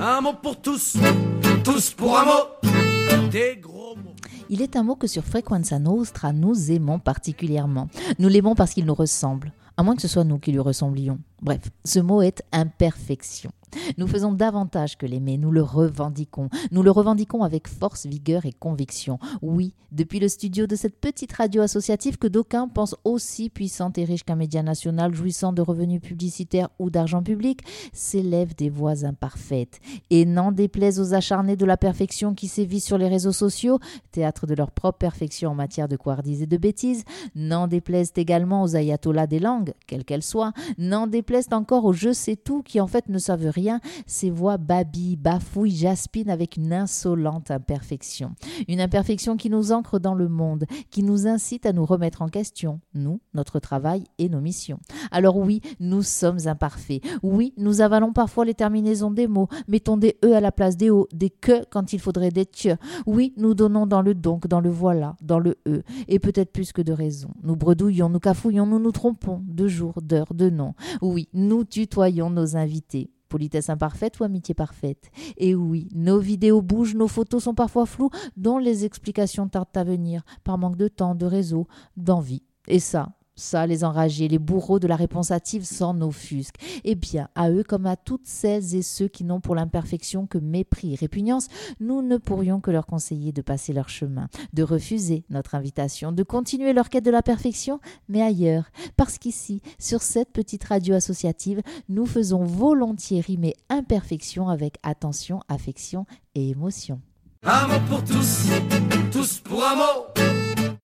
Un mot pour tous, tous pour un mot. Des gros mots. Il est un mot que sur Frequenza Nostra nous aimons particulièrement. Nous l'aimons parce qu'il nous ressemble, à moins que ce soit nous qui lui ressemblions. Bref, ce mot est imperfection. Nous faisons davantage que l'aimer, nous le revendiquons. Nous le revendiquons avec force, vigueur et conviction. Oui, depuis le studio de cette petite radio associative que d'aucuns pensent aussi puissante et riche qu'un média national jouissant de revenus publicitaires ou d'argent public, s'élèvent des voix imparfaites. Et n'en déplaise aux acharnés de la perfection qui sévissent sur les réseaux sociaux, théâtre de leur propre perfection en matière de couardise et de bêtises, n'en déplaise également aux ayatollahs des langues, quelles qu'elles soient, n'en déplaise encore aux je sais tout qui en fait ne savent rien, ces voix babillent, bafouillent, jaspinent avec une insolente imperfection. Une imperfection qui nous ancre dans le monde, qui nous incite à nous remettre en question, nous, notre travail et nos missions. Alors oui, nous sommes imparfaits. Oui, nous avalons parfois les terminaisons des mots, mettons des e à la place des o, des que quand il faudrait des tieux. Oui, nous donnons dans le donc, dans le voilà, dans le e, et peut-être plus que de raison. Nous bredouillons, nous cafouillons, nous nous trompons, de jour, d'heure, de nom. Oui, nous tutoyons nos invités. Politesse imparfaite ou amitié parfaite Et oui, nos vidéos bougent, nos photos sont parfois floues, dont les explications tardent à venir, par manque de temps, de réseau, d'envie. Et ça, ça, les enragés, les bourreaux de la réponse hâtive s'en offusquent. Eh bien, à eux comme à toutes celles et ceux qui n'ont pour l'imperfection que mépris et répugnance, nous ne pourrions que leur conseiller de passer leur chemin, de refuser notre invitation, de continuer leur quête de la perfection, mais ailleurs, parce qu'ici, sur cette petite radio associative, nous faisons volontiers rimer imperfection avec attention, affection et émotion. Un mot pour tous, tous pour un mot.